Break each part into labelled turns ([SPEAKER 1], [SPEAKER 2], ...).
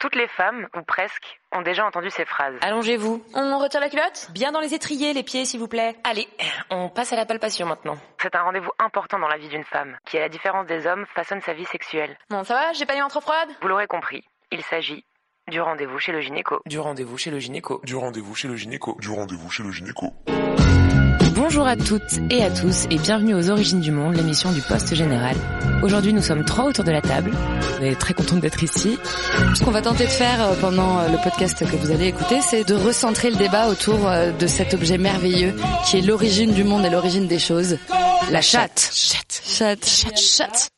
[SPEAKER 1] Toutes les femmes, ou presque, ont déjà entendu ces phrases.
[SPEAKER 2] Allongez-vous.
[SPEAKER 3] On retire la culotte?
[SPEAKER 2] Bien dans les étriers, les pieds, s'il vous plaît.
[SPEAKER 1] Allez, on passe à la palpation maintenant. C'est un rendez-vous important dans la vie d'une femme, qui, à la différence des hommes, façonne sa vie sexuelle.
[SPEAKER 3] Bon, ça va, j'ai pas les mains trop froides?
[SPEAKER 1] Vous l'aurez compris, il s'agit du rendez-vous chez le gynéco.
[SPEAKER 4] Du rendez-vous chez le gynéco.
[SPEAKER 5] Du rendez-vous chez le gynéco.
[SPEAKER 6] Du rendez-vous chez le gynéco.
[SPEAKER 2] Bonjour à toutes et à tous et bienvenue aux Origines du Monde, l'émission du Poste Général. Aujourd'hui, nous sommes trois autour de la table. On est très contente d'être ici.
[SPEAKER 3] Ce qu'on va tenter de faire euh, pendant euh, le podcast que vous allez écouter, c'est de recentrer le débat autour euh, de cet objet merveilleux qui est l'origine du monde et l'origine des choses. La chatte.
[SPEAKER 2] Chatte.
[SPEAKER 3] Chatte.
[SPEAKER 2] Chatte. Chatte.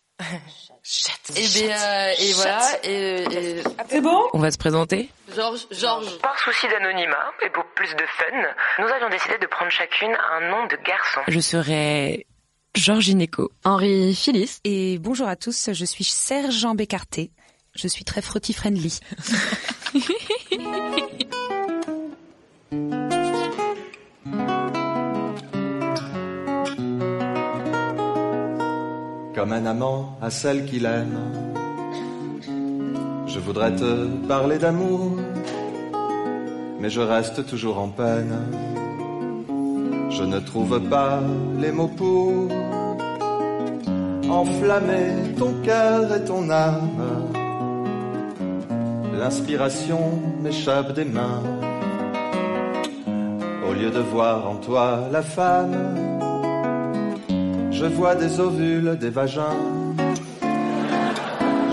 [SPEAKER 3] Et, bien, euh, et voilà. Et, et...
[SPEAKER 2] C'est bon? On va se présenter.
[SPEAKER 3] Georges, Georges.
[SPEAKER 1] Par souci d'anonymat et pour plus de fun, nous avions décidé de prendre chacune un nom de garçon.
[SPEAKER 2] Je serai Georges Gynéco.
[SPEAKER 3] Henri Phyllis.
[SPEAKER 7] Et bonjour à tous, je suis Serge Jean Bécarté. Je suis très frotty
[SPEAKER 8] Comme un amant à celle qu'il aime, je voudrais te parler d'amour, mais je reste toujours en peine. Je ne trouve pas les mots pour enflammer ton cœur et ton âme. L'inspiration m'échappe des mains. Au lieu de voir en toi la femme, je vois des ovules, des vagins.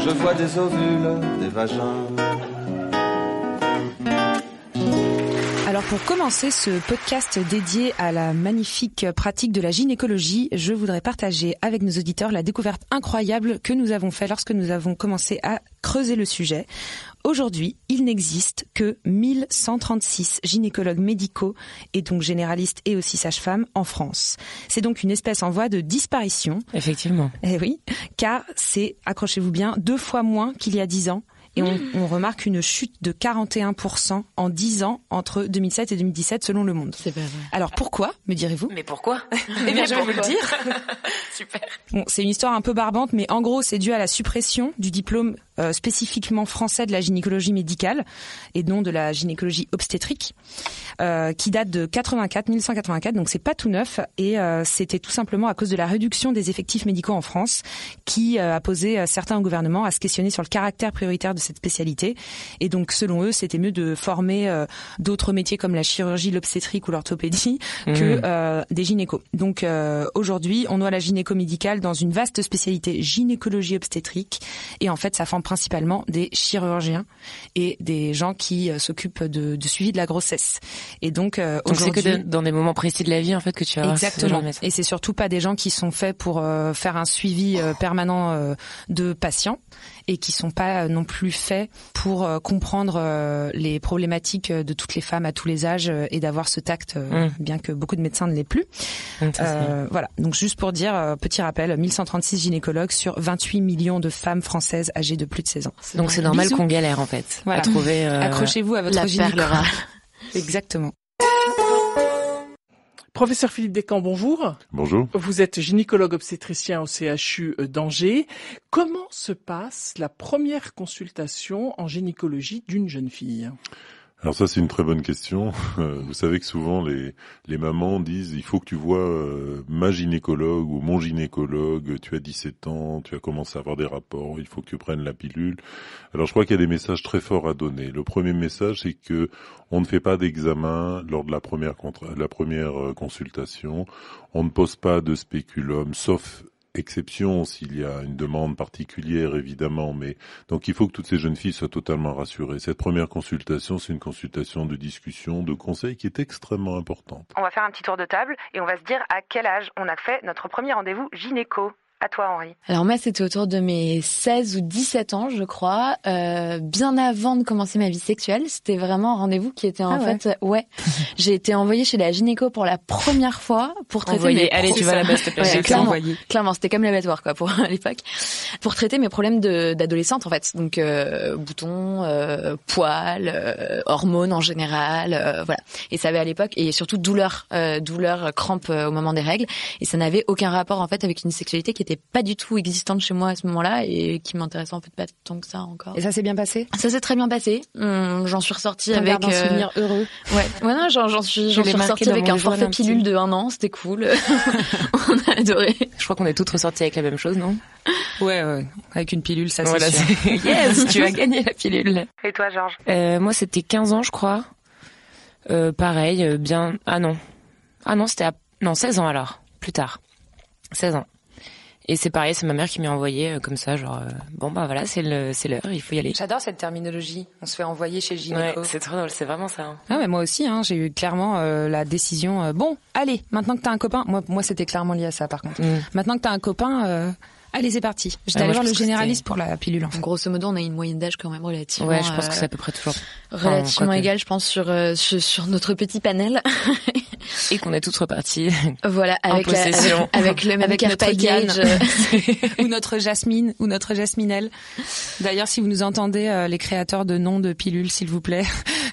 [SPEAKER 8] Je vois des ovules, des vagins.
[SPEAKER 7] Alors pour commencer ce podcast dédié à la magnifique pratique de la gynécologie, je voudrais partager avec nos auditeurs la découverte incroyable que nous avons fait lorsque nous avons commencé à creuser le sujet. Aujourd'hui, il n'existe que 1136 gynécologues médicaux et donc généralistes et aussi sages-femmes en France. C'est donc une espèce en voie de disparition.
[SPEAKER 2] Effectivement.
[SPEAKER 7] Eh oui, car c'est, accrochez-vous bien, deux fois moins qu'il y a dix ans. Et on, on remarque une chute de 41% en 10 ans entre 2007 et 2017 selon Le Monde.
[SPEAKER 3] C'est pas vrai.
[SPEAKER 7] Alors pourquoi, me direz-vous?
[SPEAKER 1] Mais pourquoi?
[SPEAKER 3] Eh bien, je vais vous le dire.
[SPEAKER 1] Super.
[SPEAKER 7] Bon, c'est une histoire un peu barbante, mais en gros, c'est dû à la suppression du diplôme euh, spécifiquement français de la gynécologie médicale et non de la gynécologie obstétrique, euh, qui date de 84, 1184. Donc c'est pas tout neuf et euh, c'était tout simplement à cause de la réduction des effectifs médicaux en France qui a posé certains gouvernements à se questionner sur le caractère prioritaire de cette spécialité. Et donc selon eux, c'était mieux de former d'autres métiers comme la chirurgie, l'obstétrique ou l'orthopédie que
[SPEAKER 2] Mmh.
[SPEAKER 7] euh, des gynécos. Donc aujourd'hui, on noie la gynéco médicale dans une vaste spécialité gynécologie obstétrique et en fait, ça forme principalement des chirurgiens et des gens qui euh, s'occupent de, de suivi de la grossesse. Et donc, euh,
[SPEAKER 2] Donc c'est que de- dans des moments précis de la vie en fait que tu ce genre
[SPEAKER 7] Exactement.
[SPEAKER 2] médecin.
[SPEAKER 7] Et c'est surtout pas des gens qui sont faits pour euh, faire un suivi permanent de patients et qui sont pas euh, non plus faits pour euh, comprendre euh, les problématiques de toutes les femmes à tous les âges et d'avoir ce tact,
[SPEAKER 2] Mm.
[SPEAKER 7] bien que beaucoup de médecins ne l'aient plus. Euh, voilà. Donc juste pour dire, petit rappel, 1136 gynécologues sur 28 millions de femmes françaises âgées de plus de 16 ans.
[SPEAKER 2] Donc c'est normal qu'on galère en fait
[SPEAKER 7] Voilà.
[SPEAKER 2] à trouver. euh,
[SPEAKER 7] Accrochez-vous à votre
[SPEAKER 3] La
[SPEAKER 7] gynéco.
[SPEAKER 3] perle rare.
[SPEAKER 7] Exactement.
[SPEAKER 9] Professeur Philippe Descamps, bonjour.
[SPEAKER 6] Bonjour.
[SPEAKER 9] Vous êtes gynécologue obstétricien au CHU d'Angers. Comment se passe la première consultation en gynécologie d'une jeune fille?
[SPEAKER 6] Alors ça c'est une très bonne question. Euh, Vous savez que souvent les les mamans disent il faut que tu vois euh, ma gynécologue ou mon gynécologue, tu as 17 ans, tu as commencé à avoir des rapports, il faut que tu prennes la pilule. Alors je crois qu'il y a des messages très forts à donner. Le premier message c'est que on ne fait pas d'examen lors de la première la première euh, consultation, on ne pose pas de spéculum sauf exception s'il y a une demande particulière évidemment mais donc il faut que toutes ces jeunes filles soient totalement rassurées. Cette première consultation, c'est une consultation de discussion, de conseil qui est extrêmement importante.
[SPEAKER 1] On va faire un petit tour de table et on va se dire à quel âge on a fait notre premier rendez-vous gynéco. À toi, Henri.
[SPEAKER 3] Alors moi, c'était autour de mes 16 ou 17 ans, je crois, euh, bien avant de commencer ma vie sexuelle. C'était vraiment un rendez-vous qui était en
[SPEAKER 7] Ah ouais.
[SPEAKER 3] fait, ouais. J'ai été envoyée chez la gynéco pour la première fois pour traiter
[SPEAKER 2] Envoyé.
[SPEAKER 3] mes
[SPEAKER 2] Allez, tu vas là-bas, s'il te plaît.
[SPEAKER 3] Ouais,
[SPEAKER 2] J'ai
[SPEAKER 3] clairement, clairement, c'était comme l'abattoir quoi pour à l'époque. Pour traiter mes problèmes de d'adolescente en fait, donc euh, boutons, euh, poils, euh, hormones en général, euh, voilà. Et ça avait à l'époque et surtout douleur, euh, douleur, crampes euh, au moment des règles. Et ça n'avait aucun rapport en fait avec une sexualité qui était pas du tout existante chez moi à ce moment-là et qui m'intéressait en fait pas tant que ça encore.
[SPEAKER 7] Et ça s'est bien passé?
[SPEAKER 3] Ça s'est très bien passé. Hum, J'en suis ressortie avec
[SPEAKER 7] un
[SPEAKER 3] euh,
[SPEAKER 7] souvenir heureux.
[SPEAKER 3] Ouais, ouais non, j'en j'en suis, j'en suis ressortie avec un forfait pilule de un an, c'était cool. On a adoré.
[SPEAKER 2] Je crois qu'on est toutes ressorties avec la même chose, non?
[SPEAKER 7] Ouais, ouais, avec une pilule, ça c'est
[SPEAKER 2] Voilà,
[SPEAKER 7] sûr.
[SPEAKER 2] c'est- yes, tu as gagné la pilule.
[SPEAKER 1] Et toi, Georges?
[SPEAKER 2] Euh, moi, c'était 15 ans, je crois. Euh, pareil, bien. Ah non. Ah non, c'était à... non 16 ans alors, plus tard. 16 ans. Et c'est pareil, c'est ma mère qui m'y a envoyé euh, comme ça, genre euh, bon bah voilà, c'est le c'est l'heure, il faut y aller.
[SPEAKER 7] J'adore cette terminologie. On se fait envoyer chez le
[SPEAKER 2] Ouais,
[SPEAKER 7] gynéco.
[SPEAKER 2] c'est trop drôle, c'est vraiment ça. hein.
[SPEAKER 7] Ah mais moi aussi, hein, j'ai eu clairement euh, la décision. euh, bon, allez, maintenant que t'as un copain, moi, moi c'était clairement lié à ça par contre.
[SPEAKER 2] Mm.
[SPEAKER 7] Maintenant que t'as un copain, euh, allez c'est parti. J'étais
[SPEAKER 2] Ouais,
[SPEAKER 7] allée voir le généraliste pour la pilule. En fait.
[SPEAKER 3] Grosso modo, on a une moyenne d'âge quand même relativement,
[SPEAKER 2] Ouais, je pense que c'est à peu près toujours.
[SPEAKER 3] relativement égale, je pense, sur, euh, sur sur notre petit panel.
[SPEAKER 2] Et qu'on est toutes reparties.
[SPEAKER 3] voilà, avec, la- avec, le même
[SPEAKER 7] Avec notre
[SPEAKER 3] package.
[SPEAKER 7] Ou notre Jasmine, ou notre Jasminelle. D'ailleurs, si vous nous entendez, euh, les créateurs de noms de pilules, s'il vous plaît,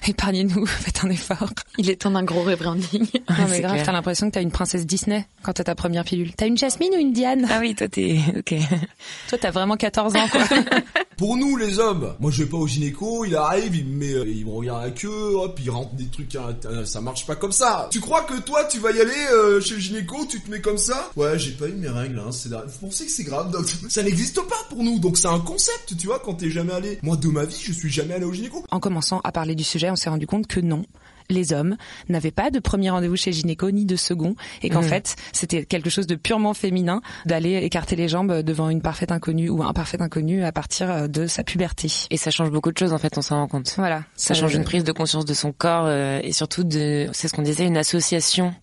[SPEAKER 7] épargnez-nous, faites un effort.
[SPEAKER 3] Il est temps d'un gros rebranding.
[SPEAKER 7] Non mais grave, t'as l'impression que t'as une princesse Disney quand t'as ta première pilule. T'as une Jasmine ou une Diane?
[SPEAKER 2] Ah oui, toi t'es ok.
[SPEAKER 7] Toi, t'as vraiment 14 ans, quoi.
[SPEAKER 4] Pour nous les hommes, moi je vais pas au gynéco, il arrive, il me met, euh, il me regarde la queue, hop, il rentre des trucs, hein, euh, ça marche pas comme ça. Tu crois que toi tu vas y aller euh, chez le gynéco, tu te mets comme ça? Ouais, j'ai pas eu mes règles, hein, c'est vous pensez que c'est grave donc, Ça n'existe pas pour nous, donc c'est un concept, tu vois, quand t'es jamais allé. Moi de ma vie, je suis jamais allé au gynéco.
[SPEAKER 7] en commençant à parler du sujet, on s'est rendu compte que non. Les hommes n'avaient pas de premier rendez-vous chez gynéco ni de second et qu'en
[SPEAKER 2] Mhm.
[SPEAKER 7] fait c'était quelque chose de purement féminin d'aller écarter les jambes devant une parfaite inconnue ou un parfait inconnu à partir euh, de sa puberté.
[SPEAKER 2] Et ça change beaucoup de choses en fait, on s'en rend compte.
[SPEAKER 7] Voilà,
[SPEAKER 2] Ça change une prise de conscience de son corps euh, et surtout de, c'est ce qu'on disait, une association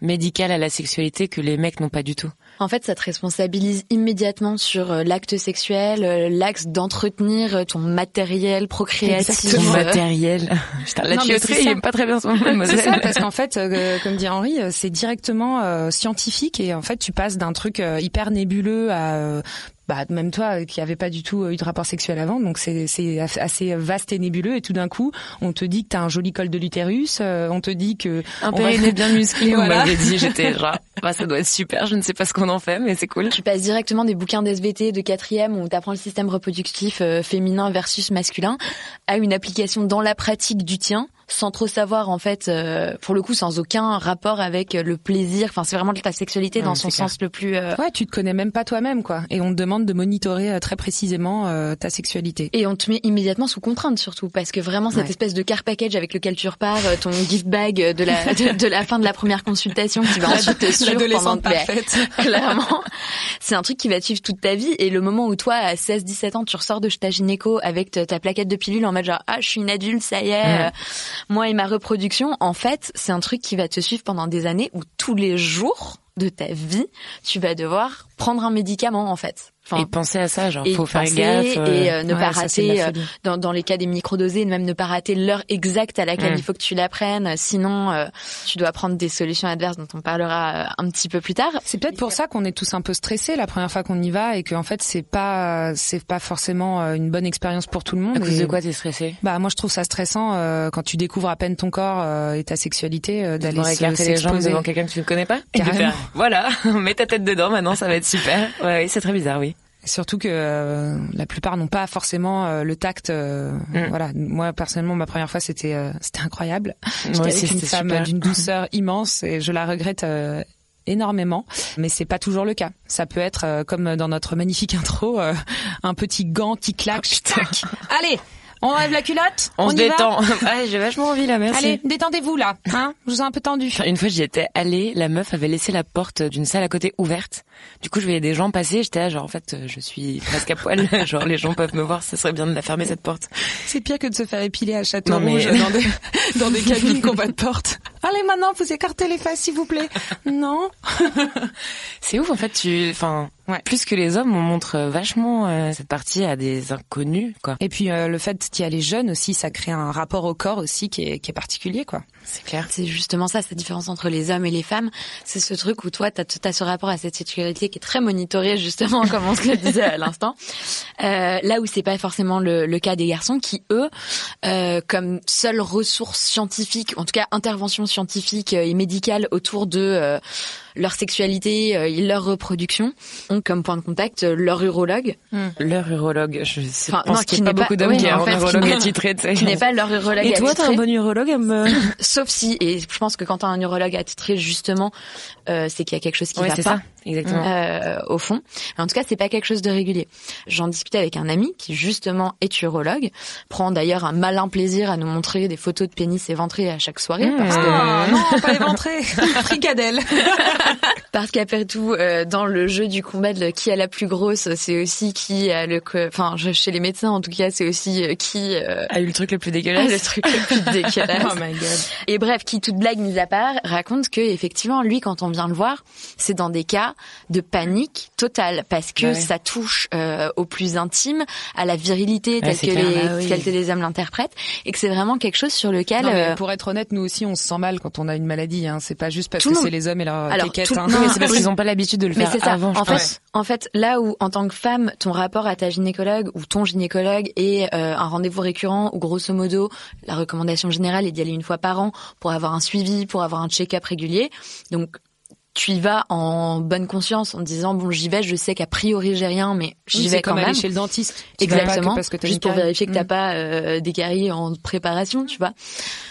[SPEAKER 2] médicale à la sexualité que les mecs n'ont pas du tout.
[SPEAKER 3] En fait, ça te responsabilise immédiatement sur euh, l'acte sexuel, euh, l'axe d'entretenir euh, ton matériel procréatif.
[SPEAKER 2] Ton matériel. Putain, la tuyauterie, il aime pas très bien son
[SPEAKER 7] C'est ça, parce qu'en fait, euh, comme dit Henri, c'est directement euh, scientifique et en fait, tu passes d'un truc euh, hyper nébuleux à euh, bah, même toi euh, qui avait pas du tout euh, eu de rapport sexuel avant, donc c'est c'est assez vaste et nébuleux et tout d'un coup, on te dit que t'as un joli col de l'utérus, euh, on te dit que
[SPEAKER 2] Un
[SPEAKER 7] on va-
[SPEAKER 2] périnée bien musclé, on
[SPEAKER 7] Voilà.
[SPEAKER 2] m'avait dit, j'étais genre, bah, ça doit être super, je ne sais pas ce qu'on en fait, mais c'est cool.
[SPEAKER 3] Tu passes directement des bouquins d'SVT de quatrième où tu apprends le système reproductif euh, féminin versus masculin à une application dans la pratique du tien sans trop savoir en fait euh, pour le coup sans aucun rapport avec euh, le plaisir enfin c'est vraiment ta sexualité dans
[SPEAKER 2] Ouais,
[SPEAKER 3] son
[SPEAKER 2] clair.
[SPEAKER 3] sens le plus euh,
[SPEAKER 7] Ouais, tu te connais même pas toi-même, quoi. Et on te demande de monitorer euh, très précisément euh, ta sexualité.
[SPEAKER 3] et on te met immédiatement sous contrainte surtout parce que vraiment cette
[SPEAKER 7] Ouais.
[SPEAKER 3] espèce de car package avec lequel tu repars euh, ton gift bag de la de, de la fin de la première consultation qui va ensuite te suivre pendant
[SPEAKER 7] parfaite.
[SPEAKER 3] Clairement, c'est un truc qui va te suivre toute ta vie. Et le moment où toi, à 16-17 ans, tu ressors de ta gynéco avec ta ta plaquette de pilule en mode genre ah je suis une adulte, ça y est,
[SPEAKER 2] Ouais.
[SPEAKER 3] Moi et ma reproduction. En fait, c'est un truc qui va te suivre pendant des années où tous les jours de ta vie, tu vas devoir prendre un médicament en fait. Enfin,
[SPEAKER 2] Et penser à ça, genre,
[SPEAKER 3] et
[SPEAKER 2] faut faire gaffe. euh,
[SPEAKER 3] et euh, ne
[SPEAKER 7] Ouais,
[SPEAKER 3] pas
[SPEAKER 7] ça,
[SPEAKER 3] rater
[SPEAKER 7] la
[SPEAKER 3] euh, dans, dans les cas des microdosés, même ne pas rater l'heure exacte à laquelle il faut que tu la prennes. Sinon, euh, tu dois prendre des solutions adverses dont on parlera euh, un petit peu plus tard.
[SPEAKER 7] C'est peut-être pour ça qu'on est tous un peu stressés la première fois qu'on y va et qu'en fait c'est pas c'est pas forcément euh, une bonne expérience pour tout le monde.
[SPEAKER 2] À cause
[SPEAKER 7] Et-
[SPEAKER 2] de quoi t'es stressé?
[SPEAKER 7] Bah moi je trouve ça stressant euh, quand tu découvres à peine ton corps euh, et ta sexualité euh, d'aller
[SPEAKER 2] écarter les jambes devant quelqu'un que tu ne connais pas? Et de faire, Voilà, mets ta tête dedans maintenant, ça va être super. Ouais, oui, c'est très bizarre, oui.
[SPEAKER 7] Surtout que euh, la plupart n'ont pas forcément euh, le tact. euh,
[SPEAKER 2] Mm.
[SPEAKER 7] Voilà, moi personnellement ma première fois c'était euh, c'était incroyable. J'étais avec une femme d'une douceur immense et je la regrette euh, énormément, mais c'est pas toujours le cas. Ça peut être euh, comme dans notre magnifique intro, euh, un petit gant qui claque. tac. Allez, on enlève la culotte,
[SPEAKER 2] On, se
[SPEAKER 7] y va
[SPEAKER 2] détend. Ouais, j'ai vachement envie là, merci.
[SPEAKER 7] Allez, détendez-vous là, hein Je vous ai un peu tendu.
[SPEAKER 2] Une fois, j'y étais allée, la meuf avait laissé la porte d'une salle à côté ouverte. Du coup, je voyais des gens passer, j'étais là, genre, en fait, je suis presque à poil. genre, les gens peuvent me voir, ce serait bien de la fermer, cette porte.
[SPEAKER 7] C'est pire que de se faire épiler à Château
[SPEAKER 2] Non, mais-
[SPEAKER 7] Rouge dans des, dans des cabines qu'on pas de porte. Allez, maintenant, vous écartez les faces, s'il vous plaît. Non.
[SPEAKER 2] C'est ouf, en fait, tu, enfin, Plus que les hommes, on montre vachement euh, cette partie à des inconnus, quoi.
[SPEAKER 7] Et puis euh, le fait d'y aller jeune aussi, ça crée un rapport au corps aussi qui est, qui est particulier, quoi.
[SPEAKER 2] C'est clair.
[SPEAKER 3] C'est justement ça, cette différence entre les hommes et les femmes. C'est ce truc où toi, t'as as ce rapport à cette sexualité qui est très monitoré, justement, comme on se le disait à l'instant. Euh, là où c'est pas forcément le, le, cas des garçons qui, eux, euh, comme seule ressource scientifique, en tout cas intervention scientifique et médicale autour de euh, leur sexualité et leur reproduction, ont comme point de contact leur urologue.
[SPEAKER 2] Hmm. Leur urologue, je sais enfin, pense qu'il n'y a pas beaucoup d'hommes qui ont un urologue attitré.
[SPEAKER 3] Qui n'est pas leur urologue
[SPEAKER 2] Et toi, t'as un bon urologue
[SPEAKER 3] Sauf si, et je pense que quand t'as un urologue attitré, justement, euh, c'est qu'il y a quelque chose qui
[SPEAKER 2] ouais,
[SPEAKER 3] va
[SPEAKER 2] pas.
[SPEAKER 3] Ça.
[SPEAKER 2] Exactement.
[SPEAKER 3] Euh, au fond. Mais en tout cas, c'est pas quelque chose de régulier. J'en discutais avec un ami qui justement est urologue, prend d'ailleurs un malin plaisir à nous montrer des photos de pénis éventrés à chaque soirée.
[SPEAKER 7] Mmh. Parce que... Oh, non, pas éventrés, fricadelle.
[SPEAKER 3] parce qu'après tout, euh, dans le jeu du combat de qui a la plus grosse, c'est aussi qui a le, enfin, chez les médecins en tout cas, c'est aussi euh, qui
[SPEAKER 2] euh, a eu le truc le plus dégueulasse.
[SPEAKER 3] le truc le plus dégueulasse.
[SPEAKER 7] oh my god.
[SPEAKER 3] Et bref, qui toute blague mise à part, raconte que effectivement, lui, quand on vient le voir, c'est dans des cas de panique totale parce que
[SPEAKER 2] Ouais.
[SPEAKER 3] ça touche euh, au plus intime, à la virilité telle que,
[SPEAKER 2] clair.
[SPEAKER 3] les,
[SPEAKER 2] Ah oui.
[SPEAKER 3] telle que les hommes l'interprètent, et que c'est vraiment quelque chose sur lequel
[SPEAKER 7] Non, mais
[SPEAKER 3] euh,
[SPEAKER 7] pour être honnête, nous aussi, on se sent mal quand on a une maladie. Hein. C'est pas juste parce
[SPEAKER 3] Tout
[SPEAKER 7] que c'est les hommes et leur
[SPEAKER 3] Alors, tout-
[SPEAKER 7] hein.
[SPEAKER 3] non,
[SPEAKER 2] mais c'est parce qu'ils n'ont pas l'habitude de le
[SPEAKER 3] Mais
[SPEAKER 2] faire
[SPEAKER 3] ça.
[SPEAKER 2] avant.
[SPEAKER 3] en
[SPEAKER 2] pense.
[SPEAKER 3] fait, en fait, là où en tant que femme, ton rapport à ta gynécologue ou ton gynécologue est euh, un rendez-vous récurrent ou grosso modo, la recommandation générale est d'y aller une fois par an pour avoir un suivi, pour avoir un check-up régulier. Donc tu y vas en bonne conscience en te disant bon j'y vais, je sais qu'a priori j'ai rien, mais j'y
[SPEAKER 7] Oui,
[SPEAKER 3] vais quand
[SPEAKER 7] comme
[SPEAKER 3] même.
[SPEAKER 7] aller chez le dentiste. Tu que
[SPEAKER 3] Exactement.
[SPEAKER 7] parce que
[SPEAKER 3] Juste pour
[SPEAKER 7] carie.
[SPEAKER 3] vérifier que t'as
[SPEAKER 7] Mm.
[SPEAKER 3] pas euh, des caries en préparation, tu vois.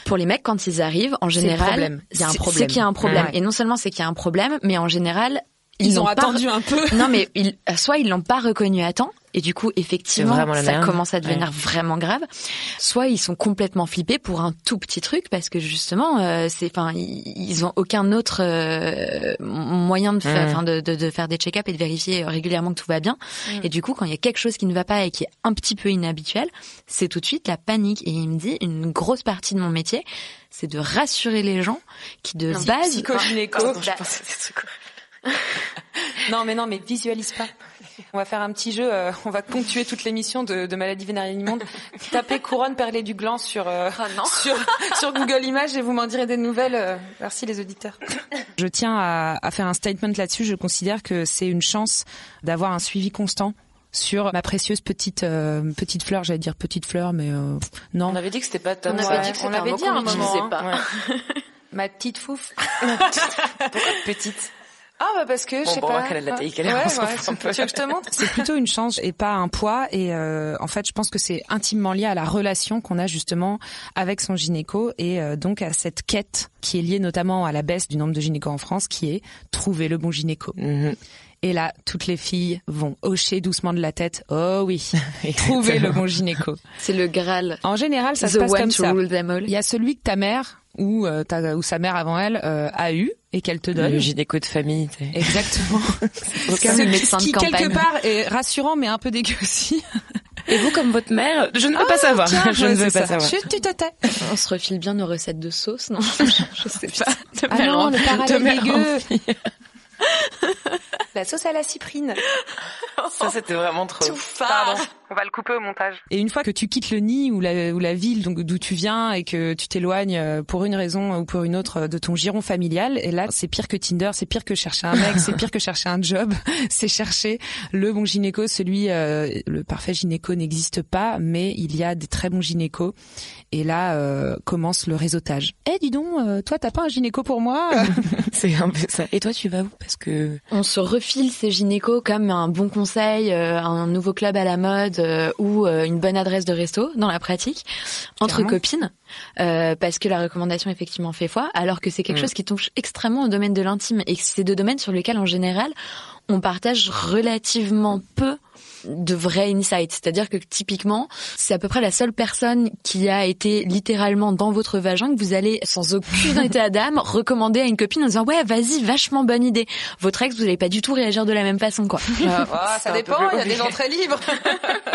[SPEAKER 3] Pour les mecs, quand ils arrivent, en général,
[SPEAKER 7] problème. Il y a un
[SPEAKER 3] c'est-
[SPEAKER 7] problème.
[SPEAKER 3] c'est qu'il y a un problème.
[SPEAKER 7] Ouais.
[SPEAKER 3] Et non seulement c'est qu'il y a un problème, mais en général, ils,
[SPEAKER 7] Ils ont
[SPEAKER 3] pas-
[SPEAKER 7] attendu un peu.
[SPEAKER 3] non, mais ils, soit ils l'ont pas reconnu à temps, et du coup, effectivement, ça
[SPEAKER 2] merde.
[SPEAKER 3] commence à devenir
[SPEAKER 2] Ouais.
[SPEAKER 3] vraiment grave. Soit ils sont complètement flippés pour un tout petit truc, parce que justement, euh, c'est, enfin, ils, ont aucun autre euh, moyen de faire,
[SPEAKER 2] Mhm.
[SPEAKER 3] enfin, de, de, de faire des check-up et de vérifier régulièrement que tout va bien. Et du coup, quand il y a quelque chose qui ne va pas et qui est un petit peu inhabituel, c'est tout de suite la panique. Et il me dit, une grosse partie de mon métier, c'est de rassurer les gens qui de base,
[SPEAKER 7] Psychogynéco.
[SPEAKER 3] Enfin,
[SPEAKER 7] Non, mais non, mais visualise pas. On va faire un petit jeu. euh, on va ponctuer toute l'émission de, de maladies vénériennes immondes. Tapez couronne perlée du gland sur euh, sur sur Google Images et vous m'en direz des nouvelles. euh. merci les auditeurs. Je tiens à, à faire un statement là-dessus. Je considère que c'est une chance d'avoir un suivi constant sur ma précieuse petite euh, petite fleur. J'allais dire petite fleur, mais euh, non.
[SPEAKER 2] On avait dit que c'était pas top.
[SPEAKER 3] On avait
[SPEAKER 2] Ouais.
[SPEAKER 3] dit que c'était un mot qu'on
[SPEAKER 2] un moment.
[SPEAKER 3] n'utilisait
[SPEAKER 2] hein.
[SPEAKER 3] pas.
[SPEAKER 2] Ouais.
[SPEAKER 7] Ma petite fouf.
[SPEAKER 2] Pourquoi petite?
[SPEAKER 7] Ah bah parce que je sais pas.
[SPEAKER 2] va qu'elle a de la taille qu'elle est,
[SPEAKER 7] Ouais,
[SPEAKER 2] on s'en
[SPEAKER 7] ouais,
[SPEAKER 2] fout un peu.
[SPEAKER 7] tu veux que je te montre C'est plutôt une chance et pas un poids. Et euh, en fait, je pense que c'est intimement lié à la relation qu'on a justement avec son gynéco et euh, donc à cette quête qui est liée notamment à la baisse du nombre de gynécos en France, qui est trouver le bon gynéco.
[SPEAKER 2] Mhm.
[SPEAKER 7] Et là, toutes les filles vont hocher doucement de la tête. Oh oui, trouver le bon gynéco.
[SPEAKER 3] c'est le Graal.
[SPEAKER 7] En général, ça
[SPEAKER 3] The
[SPEAKER 7] se passe comme ça. Il y a celui que ta mère ou, euh, ta, ou sa mère avant elle euh, a eu et qu'elle te donne.
[SPEAKER 2] Le gynéco de famille.
[SPEAKER 7] Exactement.
[SPEAKER 3] Comme le médecin
[SPEAKER 7] Ce qui
[SPEAKER 3] de campagne.
[SPEAKER 7] quelque part est rassurant mais un peu dégueu aussi.
[SPEAKER 2] Et vous, comme votre mère, je ne veux pas savoir.
[SPEAKER 7] Tiens,
[SPEAKER 2] je ne veux
[SPEAKER 7] c'est
[SPEAKER 2] pas
[SPEAKER 7] ça.
[SPEAKER 2] savoir.
[SPEAKER 7] Chut, tu te tais.
[SPEAKER 3] On se refile bien nos recettes de sauce, non Je sais pas. De
[SPEAKER 7] Ah non,
[SPEAKER 3] en-
[SPEAKER 7] le
[SPEAKER 3] de
[SPEAKER 7] parallèle
[SPEAKER 3] mère en
[SPEAKER 7] dégueu. La sauce à la cyprine.
[SPEAKER 2] Ça, c'était vraiment trop.
[SPEAKER 7] Pardon.
[SPEAKER 2] On va le couper au montage.
[SPEAKER 7] Et une fois que tu quittes le nid ou la, ou la ville donc d'où tu viens et que tu t'éloignes euh, pour une raison ou pour une autre de ton giron familial, et là c'est pire que Tinder, c'est pire que chercher un mec, c'est pire que chercher un job, c'est chercher le bon gynéco, celui euh, le parfait gynéco n'existe pas, mais il y a des très bons gynécos. Et là euh, commence le réseautage. Eh dis donc, euh, toi t'as pas un gynéco pour moi?
[SPEAKER 2] C'est un peu ça. Et toi, tu vas où? Parce que
[SPEAKER 3] On se refile ces gynécos comme un bon conseil, euh, un nouveau club à la mode euh, ou euh, une bonne adresse de resto dans la pratique entre
[SPEAKER 7] Clairement.
[SPEAKER 3] copines euh, parce que la recommandation effectivement fait foi alors que c'est quelque
[SPEAKER 2] Mm.
[SPEAKER 3] chose qui touche extrêmement au domaine de l'intime et c'est deux domaines sur lesquels en général on partage relativement peu de vrais insights. C'est-à-dire que typiquement, c'est à peu près la seule personne qui a été littéralement dans votre vagin que vous allez, sans aucun état d'âme, recommander à une copine en disant ouais, vas-y, vachement bonne idée. Votre ex, vous n'allez pas du tout réagir de la même façon, quoi.
[SPEAKER 7] Ah, Ça dépend, il y a des entrées libres.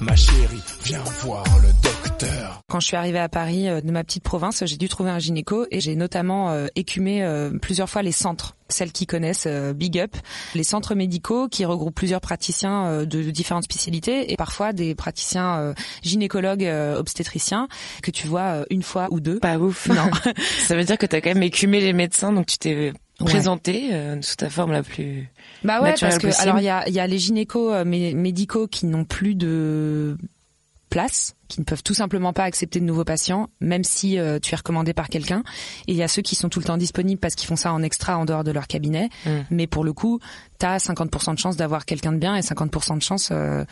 [SPEAKER 5] ma chérie, viens voir le docteur.
[SPEAKER 7] Quand je suis arrivée à Paris euh, de ma petite province, j'ai dû trouver un gynéco et j'ai notamment euh, écumé euh, plusieurs fois les centres. Celles qui connaissent Big Up, les centres médicaux qui regroupent plusieurs praticiens de différentes spécialités et parfois des praticiens gynécologues obstétriciens que tu vois une fois ou deux.
[SPEAKER 2] Pas ouf. Non. Ça veut dire que tu as quand même écumé les médecins, donc tu t'es présenté sous ta forme la plus
[SPEAKER 7] bah ouais parce que alors il y a, y a les gynécos médicaux qui n'ont plus de place, qui ne peuvent tout simplement pas accepter de nouveaux patients, même si euh, tu es recommandé par quelqu'un. Et il y a ceux qui sont tout le temps disponibles parce qu'ils font ça en extra en dehors de leur cabinet. Mm. Mais pour le coup, tu as 50% de chance d'avoir quelqu'un de bien et 50% de chance euh,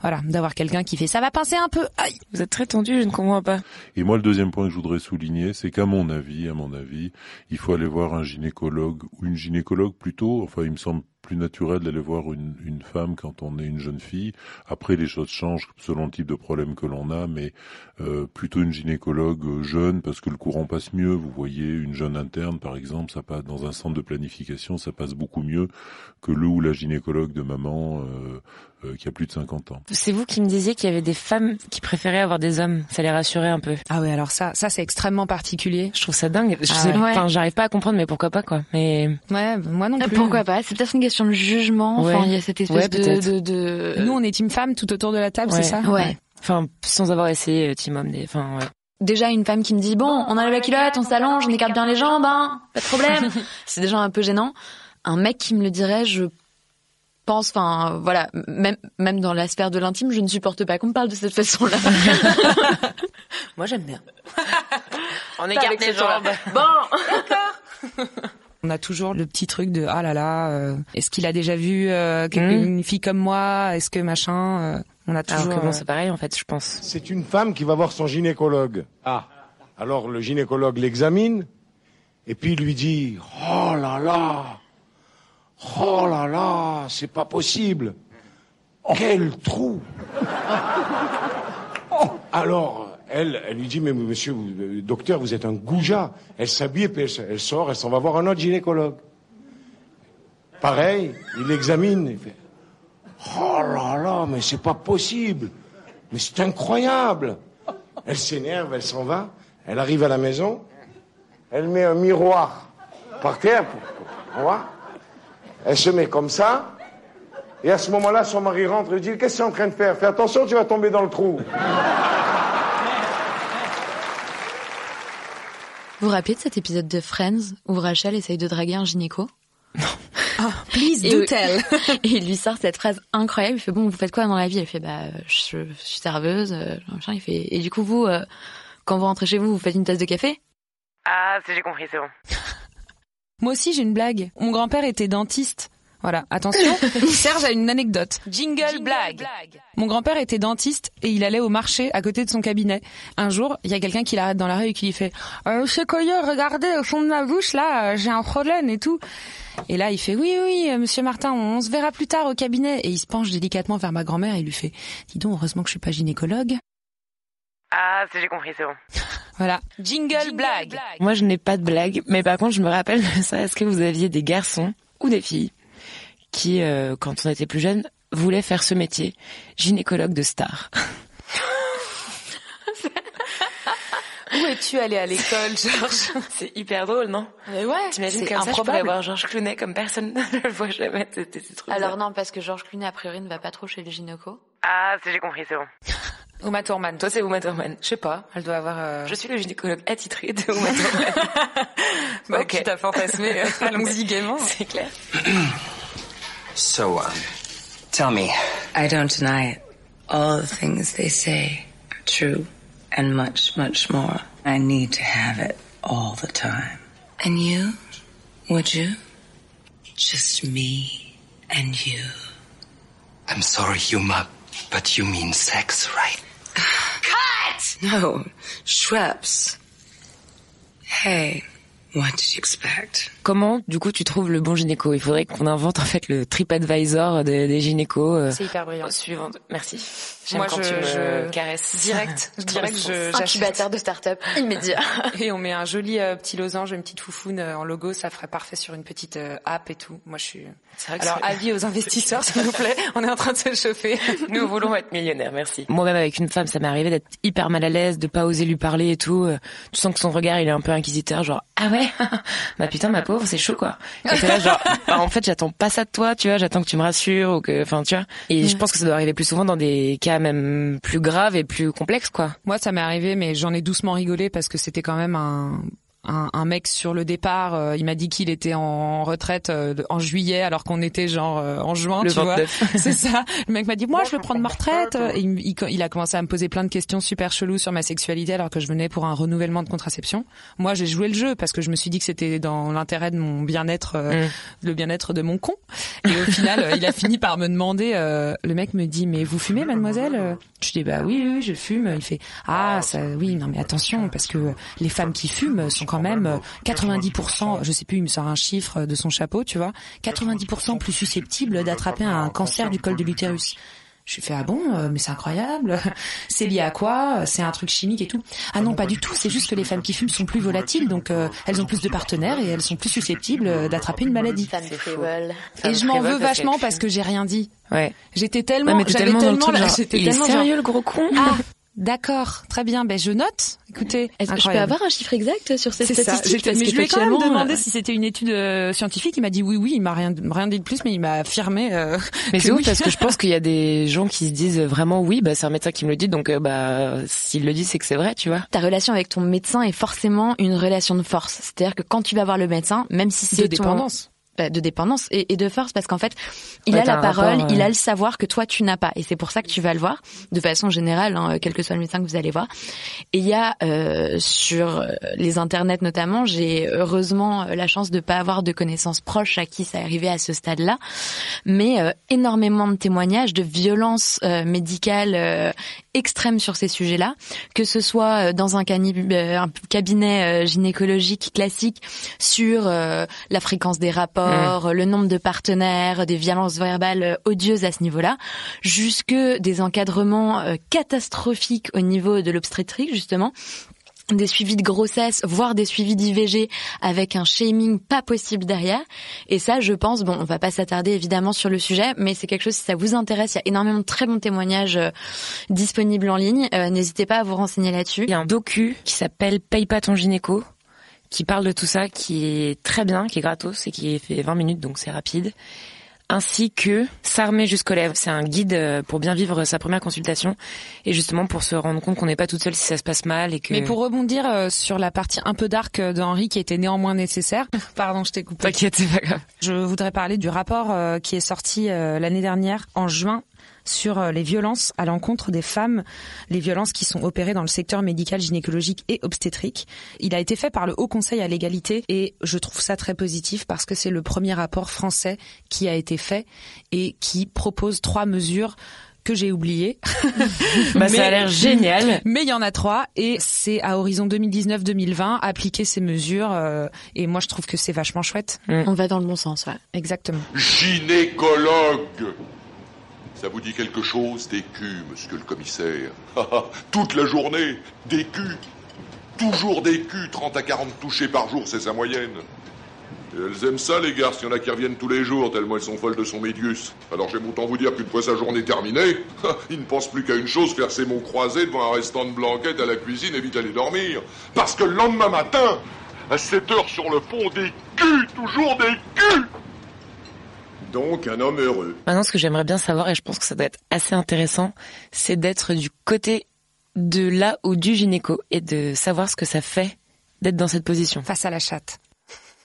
[SPEAKER 7] voilà, d'avoir quelqu'un qui fait ça va pincer un peu. Aïe,
[SPEAKER 2] vous êtes très tendu, je ne comprends pas.
[SPEAKER 6] Et moi le deuxième point que je voudrais souligner, c'est qu'à mon avis, à mon avis, il faut aller voir un gynécologue ou une gynécologue plutôt, enfin il me semble plus naturel d'aller voir une, une, femme quand on est une jeune fille. Après, les choses changent selon le type de problème que l'on a, mais euh, plutôt une gynécologue jeune parce que le courant passe mieux. Vous voyez, une jeune interne, par exemple, ça passe dans un centre de planification, ça passe beaucoup mieux que le ou la gynécologue de maman euh, euh, qui a plus de 50 ans.
[SPEAKER 2] C'est vous qui me disiez qu'il y avait des femmes qui préféraient avoir des hommes. Ça les rassurait un peu.
[SPEAKER 7] Ah oui, alors ça, ça c'est extrêmement particulier.
[SPEAKER 2] Je trouve ça dingue. Je ah enfin, j'arrive pas à comprendre, mais pourquoi pas quoi. Mais
[SPEAKER 7] ouais, moi non plus.
[SPEAKER 3] Pourquoi pas? C'est peut-être une question de jugement. Enfin, il y a cette espèce de, de,
[SPEAKER 7] Nous, on est team femme tout autour de la table, c'est ça?
[SPEAKER 3] Ouais.
[SPEAKER 2] Enfin, sans avoir essayé euh, team homme. Enfin, ouais
[SPEAKER 3] déjà une femme qui me dit bon, on enlève la culotte, on s'allonge, on écarte bien les jambes, hein, pas de problème. c'est déjà un peu gênant. Un mec qui me le dirait, je pense, enfin voilà, même même dans la sphère de l'intime, je ne supporte pas qu'on me parle de cette façon-là.
[SPEAKER 2] Moi j'aime bien. On écarte les jambes.
[SPEAKER 3] Bon, d'accord.
[SPEAKER 7] On a toujours le petit truc de ah là là, euh, est-ce qu'il a déjà vu euh, hmm. une fille comme moi? Est-ce que machin euh, On a toujours.
[SPEAKER 2] Alors que c'est pareil en fait, je pense.
[SPEAKER 10] C'est une femme qui va voir son gynécologue. Ah. Alors le gynécologue l'examine et puis il lui dit oh là là, Oh là là, c'est pas possible. Quel trou. Alors, elle, elle lui dit, mais monsieur, euh, docteur, vous êtes un goujat. Elle s'habille, puis elle, sort, elle s'en va voir un autre gynécologue. Pareil, il l'examine, il fait, oh là là, mais c'est pas possible. Mais c'est incroyable. Elle s'énerve, elle s'en va, elle arrive à la maison, elle met un miroir par terre pour, pour voir. Elle se met comme ça. Et à ce moment-là, son mari rentre et dit Qu'est-ce que tu es en train de faire? Fais attention, tu vas tomber dans le trou.
[SPEAKER 3] Vous vous rappelez de cet épisode de Friends où Rachel essaye de draguer un gynéco?
[SPEAKER 7] Non. Oh, please do tell.
[SPEAKER 3] et il lui sort cette phrase incroyable. Il fait bon, vous faites quoi dans la vie? Elle fait bah, je, suis serveuse. Euh, il fait et du coup vous, euh, quand vous rentrez chez vous, vous faites une tasse de café?
[SPEAKER 1] Ah, si j'ai compris, c'est bon.
[SPEAKER 7] Moi aussi, j'ai une blague. Mon grand-père était dentiste. Voilà, attention, Serge a une anecdote. Jingle, blague. Mon grand-père était dentiste et il allait au marché à côté de son cabinet. Un jour, il y a quelqu'un qui l'arrête dans la rue et qui lui fait euh, Monsieur Coyeux, regardez au fond de ma bouche, là, euh, j'ai un problème et tout. Et là, il fait Oui, oui, euh, monsieur Martin, on se verra plus tard au cabinet. Et il se penche délicatement vers ma grand-mère et il lui fait Dis donc, heureusement que je suis pas gynécologue.
[SPEAKER 1] Ah, si j'ai compris, c'est bon.
[SPEAKER 7] voilà. Jingle, blague.
[SPEAKER 2] Moi, je n'ai pas de blague, mais par contre, je me rappelle de ça. Est-ce que vous aviez des garçons ou des filles qui, euh, quand on était plus jeune, voulaient faire ce métier, gynécologue de star
[SPEAKER 3] Où es-tu allé à l'école, Georges?
[SPEAKER 2] C'est hyper drôle, non?
[SPEAKER 3] Mais ouais,
[SPEAKER 2] T'imagines comme ça, je pourrais voir Georges Clounet comme personne ne le voit jamais.
[SPEAKER 3] Alors non, parce que Georges Clounet, a priori, ne va pas trop chez le gynéco.
[SPEAKER 1] Ah, si j'ai compris, c'est bon.
[SPEAKER 2] Uma Thurman. Toi, c'est Uma Thurman. Je sais pas. Elle doit avoir. Euh... Je suis le gynécologue attitré de Uma Thurman. bah, ok. T'as fantasmé. Allons-y gaiement. C'est clair.
[SPEAKER 11] so, um, tell me. I don't deny it. All the things they say are true, and much, much more. I need to have it all the time. And you? Would you? Just me and you.
[SPEAKER 12] I'm sorry, Yuma, but you mean sex, right?
[SPEAKER 11] Cut! No, Schweppes. Hey, what did you expect?
[SPEAKER 2] Comment, du coup, tu trouves le bon gynéco? Il faudrait qu'on invente en fait le TripAdvisor des, des gynécos.
[SPEAKER 3] Euh, C'est hyper brillant.
[SPEAKER 2] Suivante. Merci.
[SPEAKER 3] Moi,
[SPEAKER 2] quand
[SPEAKER 3] je,
[SPEAKER 2] tu me
[SPEAKER 3] je...
[SPEAKER 2] caresses.
[SPEAKER 3] Direct. direct, je, incubateur de start-up immédiat.
[SPEAKER 2] et on met un joli euh, petit losange, une petite foufoune euh, en logo, ça ferait parfait sur une petite euh, app et tout. Moi, je suis.
[SPEAKER 3] Vrai
[SPEAKER 2] Alors, avis aux investisseurs, s'il vous plaît. On est en train de se chauffer. Nous voulons être millionnaires. Merci. Moi-même, avec une femme, ça m'est arrivé d'être hyper mal à l'aise, de pas oser lui parler et tout. Tu sens que son regard, il est un peu inquisiteur, genre ah ouais, bah putain ma pauvre, c'est chaud quoi. Et c'est là genre bah, en fait j'attends pas ça de toi, tu vois, j'attends que tu me rassures ou que, enfin tu vois. Et je pense que ça doit arriver plus souvent dans des cas même plus grave et plus complexe, quoi.
[SPEAKER 7] Moi, ça m'est arrivé, mais j'en ai doucement rigolé parce que c'était quand même un, un, un, mec sur le départ, euh, il m'a dit qu'il était en retraite euh, en juillet alors qu'on était genre euh, en juin,
[SPEAKER 2] le
[SPEAKER 7] tu
[SPEAKER 2] 29.
[SPEAKER 7] vois. C'est ça. Le mec m'a dit moi je veux prendre ma retraite. Et il, il, il, a commencé à me poser plein de questions super cheloues sur ma sexualité alors que je venais pour un renouvellement de contraception. Moi j'ai joué le jeu parce que je me suis dit que c'était dans l'intérêt de mon bien-être, mm. le bien-être de mon con. Et au final il a fini par me demander. le mec me dit mais vous fumez mademoiselle? Je dis bah oui oui je fume. Il fait ah ça oui non mais attention parce que les femmes qui fument sont quand même 90%, je sais plus, il me sort un chiffre de son chapeau, tu vois, 90% plus susceptibles d'attraper un cancer du col de l'utérus. Je lui fais ah bon mais c'est incroyable. C'est lié à quoi? C'est un truc chimique et tout. Ah non pas du tout. c'est juste que les femmes qui fument sont plus volatiles. Donc euh, elles ont plus de partenaires et elles sont plus susceptibles d'attraper une maladie. Et je m'en veux vachement parce que j'ai rien dit.
[SPEAKER 2] Ouais.
[SPEAKER 7] J'étais tellement
[SPEAKER 2] ouais,
[SPEAKER 7] j'avais
[SPEAKER 2] tellement,
[SPEAKER 7] tellement,
[SPEAKER 2] il est
[SPEAKER 7] tellement
[SPEAKER 2] sérieux
[SPEAKER 7] genre,
[SPEAKER 2] le gros con.
[SPEAKER 7] Ah D'accord, très bien. Ben je note. Écoutez,
[SPEAKER 3] est-ce que je peux avoir un chiffre exact sur ces statistiques
[SPEAKER 7] ça. Mais je lui ai quand même demandé si c'était une étude euh, scientifique. Il m'a dit oui, oui. Il m'a rien, rien dit de plus, mais il m'a affirmé. Euh,
[SPEAKER 2] mais c'est
[SPEAKER 7] oui.
[SPEAKER 2] ouf parce que je pense qu'il y a des gens qui se disent vraiment oui, bah c'est un médecin qui me le dit, donc euh, bah s'il le dit, c'est que c'est vrai, tu vois.
[SPEAKER 3] Ta relation avec ton médecin est forcément une relation de force. C'est-à-dire que quand tu vas voir le médecin, même si c'est
[SPEAKER 7] de dépendance.
[SPEAKER 3] Ton de dépendance et, et, de force parce qu'en fait il
[SPEAKER 2] Ouais,
[SPEAKER 3] a la parole,
[SPEAKER 2] rapport, euh,
[SPEAKER 3] il a le savoir que toi tu n'as pas et c'est pour ça que tu vas le voir de façon générale hein, quel que soit le médecin que vous allez voir. Et il y a euh, sur euh, les internets notamment j'ai heureusement euh, la chance de pas avoir de connaissances proches à qui ça est arrivé à ce stade là mais euh, énormément de témoignages de violences médicales extrêmes sur ces sujets là que ce soit euh, dans un, euh, un cabinet euh, gynécologique classique sur euh, la fréquence des rapports
[SPEAKER 2] Mmh.
[SPEAKER 3] le nombre de partenaires, des violences verbales odieuses à ce niveau-là, jusque des encadrements catastrophiques au niveau de l'obstétrique justement des suivis de grossesse, voire des suivis d'IVG avec un shaming pas possible derrière. Et ça, je pense, bon, on va pas s'attarder évidemment sur le sujet, mais c'est quelque chose, si ça vous intéresse, il y a énormément de très bons témoignages euh, disponibles en ligne. Euh, N'hésitez pas à vous renseigner là-dessus.
[SPEAKER 2] Il y a un docu qui s'appelle Paye pas ton gynéco, qui parle de tout ça, qui est très bien, qui est gratos et qui fait 20 minutes, donc c'est rapide. Ainsi que S'armer jusqu'aux lèvres. C'est un guide euh, pour bien vivre sa première consultation et justement pour se rendre compte qu'on n'est pas toute seule si ça se passe mal et que.
[SPEAKER 7] Mais pour rebondir euh, sur la partie un peu dark euh, d'Henri qui était néanmoins nécessaire, pardon, je t'ai coupé.
[SPEAKER 2] T'inquiète, c'est pas grave.
[SPEAKER 7] Je voudrais parler du rapport qui est sorti l'année dernière en juin sur euh, les violences à l'encontre des femmes, les violences qui sont opérées dans le secteur médical, gynécologique et obstétrique. Il a été fait par le Haut Conseil à l'égalité et je trouve ça très positif parce que c'est le premier rapport français qui a été fait et qui propose trois mesures que j'ai oubliées.
[SPEAKER 2] Bah, ça a l'air génial.
[SPEAKER 7] Mais il y en a trois et c'est à horizon 2019-2020 appliquer ces mesures euh, et moi je trouve que c'est vachement chouette.
[SPEAKER 3] On va dans le bon sens, ouais.
[SPEAKER 7] Exactement.
[SPEAKER 13] Gynécologue Ça vous dit quelque chose des culs, monsieur le commissaire? Toute la journée, des culs. Toujours des culs, 30 à 40 touchés par jour, c'est sa moyenne. Et elles aiment ça, les garces, il y en a qui reviennent tous les jours, tellement elles sont folles de son médius. Alors j'aime autant vous dire qu'une fois sa journée terminée, il ne pense plus qu'à une chose, faire ses mots croisés devant un restant de blanquette à la cuisine et vite aller dormir. Parce que le lendemain matin, à 7 heures sur le pont, des culs, toujours des culs Donc un homme heureux.
[SPEAKER 2] Maintenant, ce que j'aimerais bien savoir, et je pense que ça doit être assez intéressant, c'est d'être du côté de là ou du gynéco et de savoir ce que ça fait d'être dans cette position.
[SPEAKER 7] Face à la chatte.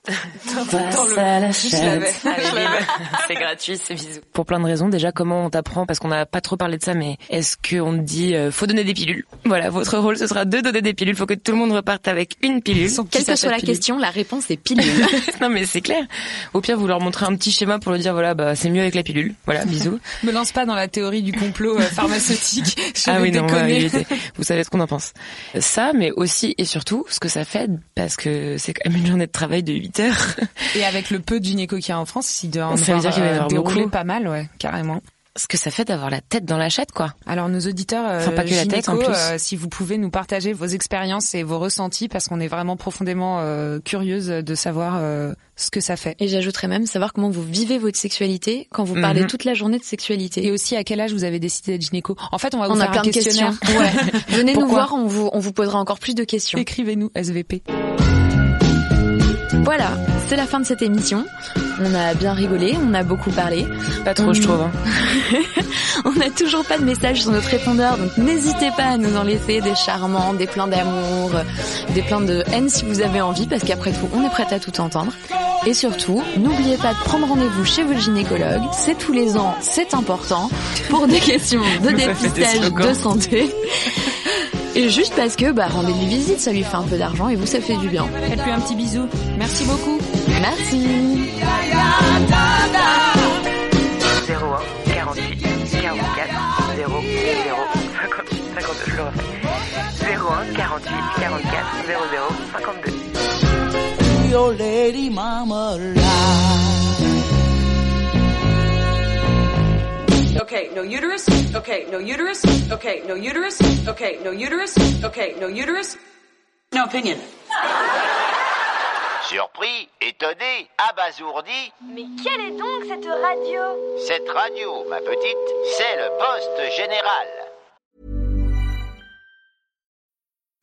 [SPEAKER 2] Face à la. C'est gratuit, c'est bisous. Pour plein de raisons. Déjà, comment on t'apprend? Parce qu'on n'a pas trop parlé de ça, mais est-ce qu'on te dit euh, faut donner des pilules? Voilà, votre rôle ce sera de donner des pilules. Faut que tout le monde reparte avec une pilule.
[SPEAKER 3] Quelle que soit la question, la réponse est pilule.
[SPEAKER 2] non mais c'est clair. Au pire, vous leur montrez un petit schéma pour leur dire voilà, bah c'est mieux avec la pilule. Voilà, bisous.
[SPEAKER 7] Me lance pas dans la théorie du complot euh, pharmaceutique. Je
[SPEAKER 2] ah oui, non, vous savez ce qu'on en pense. Ça, mais aussi et surtout ce que ça fait, parce que c'est quand même une journée de travail de 8 heures.
[SPEAKER 7] Et avec le peu de gynéco qu'il y a en France, il doit en
[SPEAKER 2] Ça veut dire qu'il va y en avoir
[SPEAKER 7] dérouler
[SPEAKER 2] beaucoup.
[SPEAKER 7] pas mal, ouais, carrément.
[SPEAKER 2] Ce que ça fait d'avoir la tête dans la chatte, quoi.
[SPEAKER 7] Alors nos auditeurs, euh,
[SPEAKER 2] Enfin, pas que la tête, en
[SPEAKER 7] gynéco,
[SPEAKER 2] plus.
[SPEAKER 7] euh, si vous pouvez nous partager vos expériences et vos ressentis, parce qu'on est vraiment profondément euh, curieuse de savoir euh, ce que ça fait.
[SPEAKER 3] Et j'ajouterais même savoir comment vous vivez votre sexualité quand vous parlez
[SPEAKER 7] Mhm.
[SPEAKER 3] toute la journée de sexualité.
[SPEAKER 7] Et aussi à quel âge vous avez décidé d'être gynéco. En fait, on va vous
[SPEAKER 3] On a
[SPEAKER 7] faire
[SPEAKER 3] plein
[SPEAKER 7] un
[SPEAKER 3] de questions.
[SPEAKER 7] questionnaire.
[SPEAKER 3] Ouais. Venez nous voir, on vous, on vous posera encore plus de questions.
[SPEAKER 7] Écrivez-nous SVP.
[SPEAKER 3] Voilà, c'est la fin de cette émission. On a bien rigolé, on a beaucoup parlé.
[SPEAKER 2] Pas trop, je trouve. hein.
[SPEAKER 3] on n'a toujours pas de messages sur notre répondeur, donc n'hésitez pas à nous en laisser des charmants, des pleins d'amour, des pleins de haine si vous avez envie, parce qu'après tout, on est prête à tout entendre. Et surtout, n'oubliez pas de prendre rendez-vous chez votre gynécologue. C'est tous les ans, c'est important pour des questions de dépistage de santé. Et juste parce que, bah, rendez-lui visite, ça lui fait un peu d'argent et vous, ça fait du bien.
[SPEAKER 7] Faites-lui un petit bisou. Merci beaucoup.
[SPEAKER 3] Merci.
[SPEAKER 1] 01 48 44 0 0 58 52 je le refais 01 48 44 00 52
[SPEAKER 14] your lady mama lie.
[SPEAKER 15] Okay, no uterus. Okay, no uterus. Okay, no uterus. Okay, no uterus. Okay, no uterus. No opinion.
[SPEAKER 16] Surpris, étonné, abasourdi,
[SPEAKER 17] Mais quelle est donc cette radio?
[SPEAKER 16] Cette radio, ma petite, c'est le poste général.